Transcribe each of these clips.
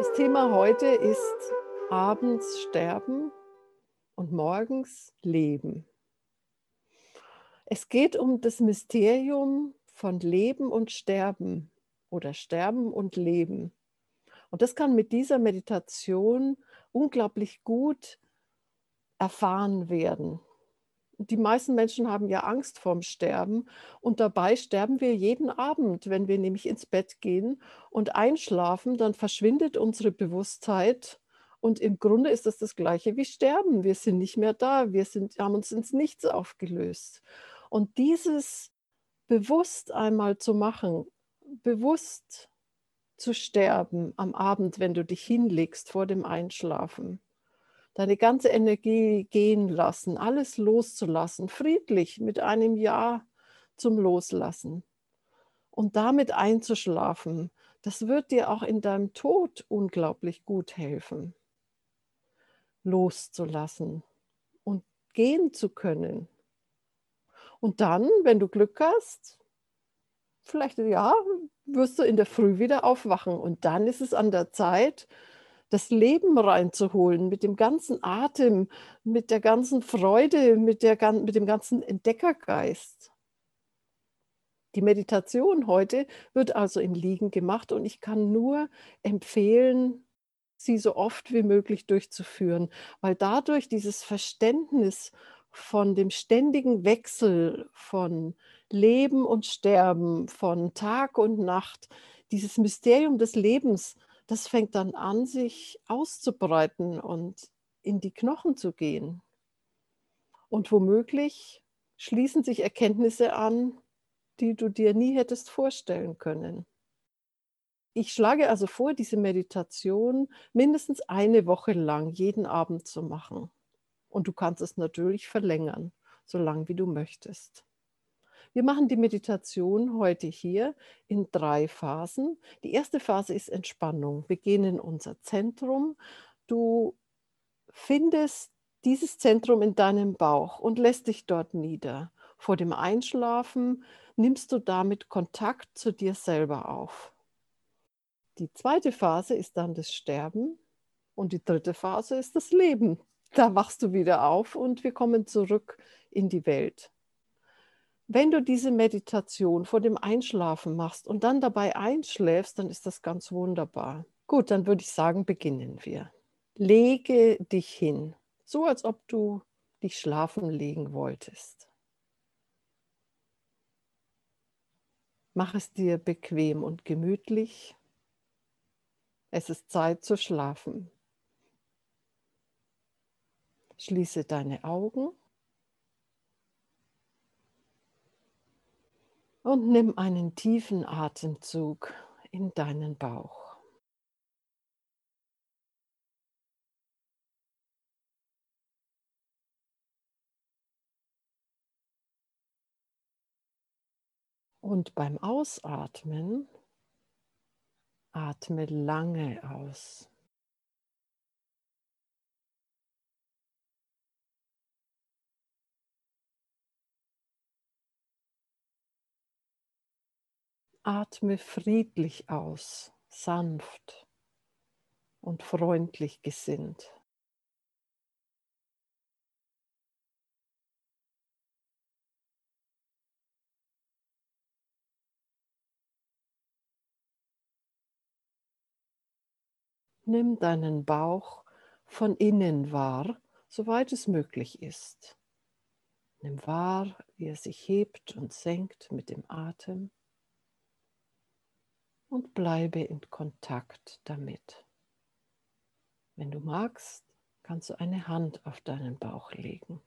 Das Thema heute ist abends sterben und morgens leben. Es geht um das Mysterium von Leben und Sterben oder Sterben und Leben. Und das kann mit dieser Meditation unglaublich gut erfahren werden. Die meisten Menschen haben ja Angst vorm Sterben und dabei sterben wir jeden Abend, wenn wir nämlich ins Bett gehen und einschlafen, dann verschwindet unsere Bewusstheit und im Grunde ist das das gleiche wie Sterben. Wir sind nicht mehr da, wir sind, haben uns ins Nichts aufgelöst. Und dieses bewusst einmal zu machen, bewusst zu sterben am Abend, wenn du dich hinlegst vor dem Einschlafen. Deine ganze Energie gehen lassen, alles loszulassen, friedlich mit einem Ja zum Loslassen und damit einzuschlafen. Das wird dir auch in deinem Tod unglaublich gut helfen, loszulassen und gehen zu können. Und dann, wenn du Glück hast, vielleicht ja, wirst du in der Früh wieder aufwachen. Und dann ist es an der Zeit, das Leben reinzuholen mit dem ganzen Atem, mit der ganzen Freude, mit, der, mit dem ganzen Entdeckergeist. Die Meditation heute wird also im Liegen gemacht und ich kann nur empfehlen, sie so oft wie möglich durchzuführen, weil dadurch dieses Verständnis von dem ständigen Wechsel von Leben und Sterben, von Tag und Nacht, dieses Mysterium des Lebens, das fängt dann an, sich auszubreiten und in die Knochen zu gehen. Und womöglich schließen sich Erkenntnisse an, die du dir nie hättest vorstellen können. Ich schlage also vor, diese Meditation mindestens eine Woche lang jeden Abend zu machen. Und du kannst es natürlich verlängern, so lange wie du möchtest. Wir machen die Meditation heute hier in drei Phasen. Die erste Phase ist Entspannung. Wir gehen in unser Zentrum. Du findest dieses Zentrum in deinem Bauch und lässt dich dort nieder. Vor dem Einschlafen nimmst du damit Kontakt zu dir selber auf. Die zweite Phase ist dann das Sterben und die dritte Phase ist das Leben. Da wachst du wieder auf und wir kommen zurück in die Welt. Wenn du diese Meditation vor dem Einschlafen machst und dann dabei einschläfst, dann ist das ganz wunderbar. Gut, dann würde ich sagen, beginnen wir. Lege dich hin, so als ob du dich schlafen legen wolltest. Mach es dir bequem und gemütlich. Es ist Zeit zu schlafen. Schließe deine Augen und nimm einen tiefen Atemzug in deinen Bauch. Und beim Ausatmen atme lange aus. Atme friedlich aus, sanft und freundlich gesinnt. Nimm deinen Bauch von innen wahr, soweit es möglich ist. Nimm wahr, wie er sich hebt und senkt mit dem Atem und bleibe in Kontakt damit. Wenn du magst, kannst du eine Hand auf deinen Bauch legen.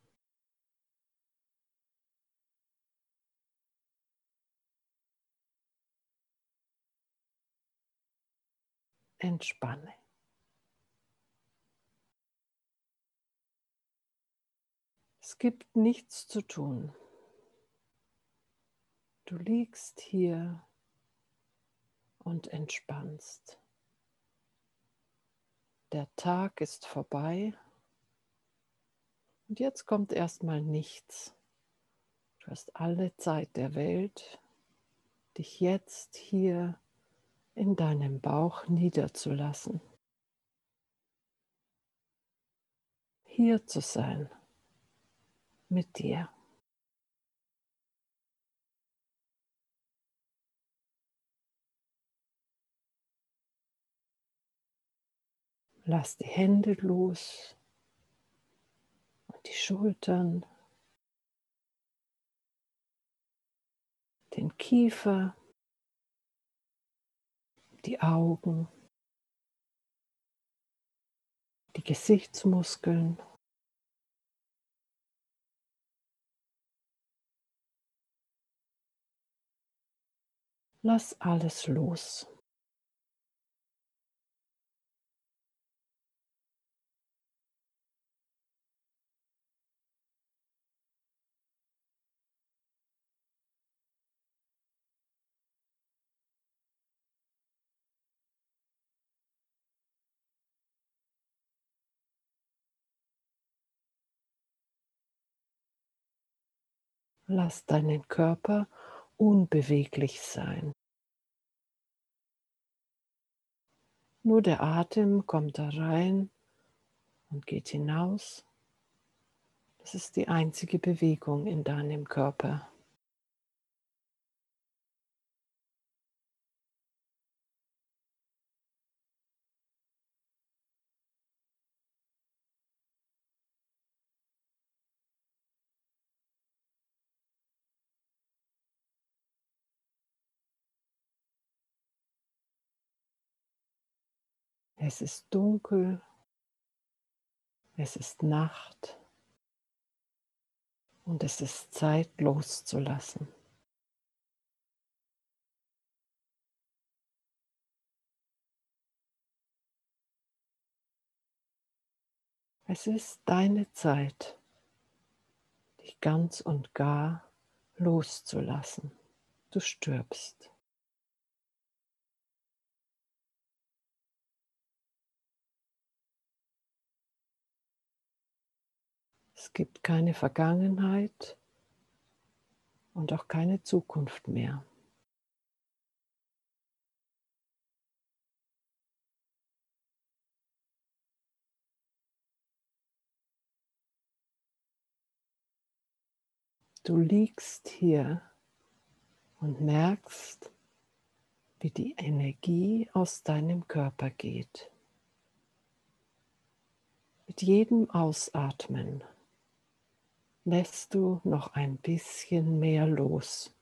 Entspanne. Es gibt nichts zu tun. Du liegst hier und entspannst. Der Tag ist vorbei und jetzt kommt erstmal nichts. Du hast alle Zeit der Welt, dich jetzt hier in deinem Bauch niederzulassen. Hier zu sein mit dir. Lass die Hände los und die Schultern, den Kiefer, die Augen, die Gesichtsmuskeln. Lass alles los. Lass deinen Körper unbeweglich sein. Nur der Atem kommt da rein und geht hinaus. Das ist die einzige Bewegung in deinem Körper. Es ist dunkel, es ist Nacht und es ist Zeit loszulassen. Es ist deine Zeit, dich ganz und gar loszulassen. Du stirbst. Es gibt keine Vergangenheit und auch keine Zukunft mehr. Du liegst hier und merkst, wie die Energie aus deinem Körper geht. Mit jedem Ausatmen lässt du noch ein bisschen mehr los.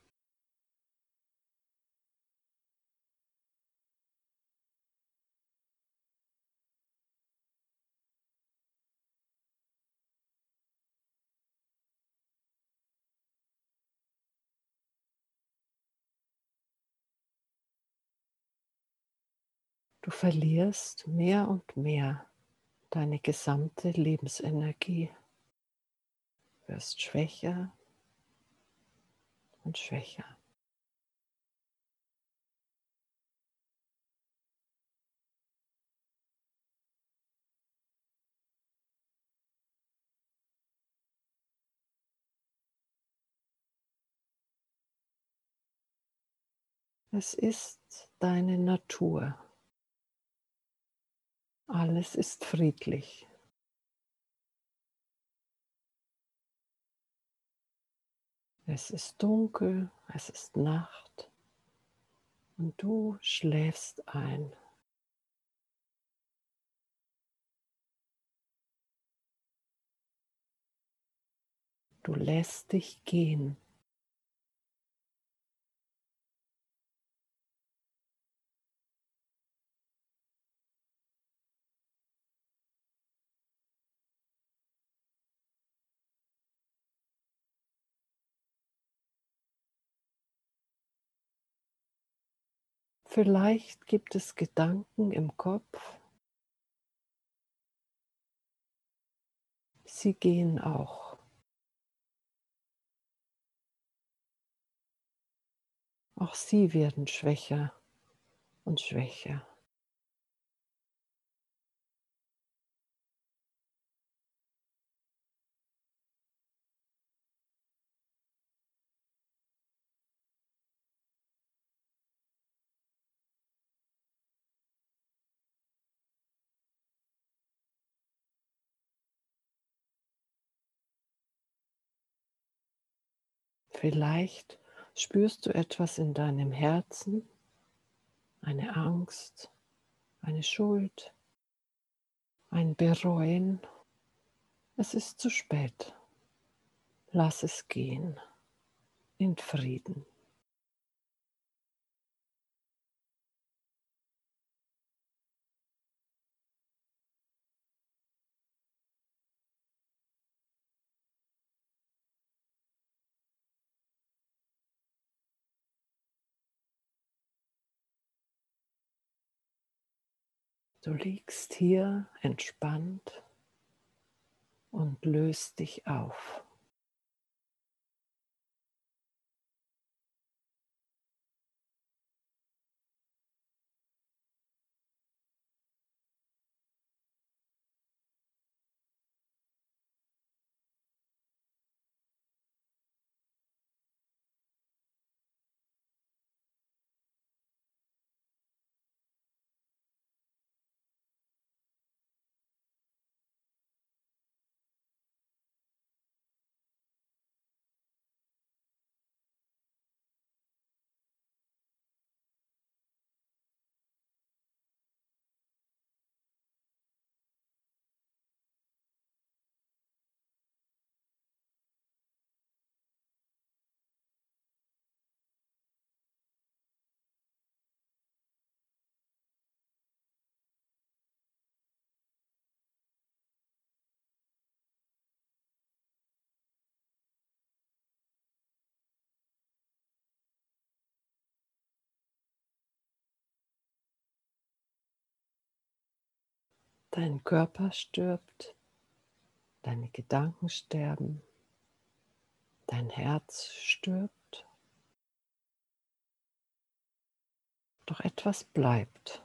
Du verlierst mehr und mehr deine gesamte Lebensenergie wirst schwächer und schwächer. Es ist deine Natur. Alles ist friedlich. Es ist dunkel, es ist Nacht und du schläfst ein. Du lässt dich gehen. Vielleicht gibt es Gedanken im Kopf. Sie gehen auch. Auch sie werden schwächer und schwächer. Vielleicht spürst du etwas in deinem Herzen, eine Angst, eine Schuld, ein Bereuen. Es ist zu spät. Lass es gehen in Frieden. Du liegst hier entspannt und löst dich auf. Dein Körper stirbt, deine Gedanken sterben, dein Herz stirbt. Doch etwas bleibt.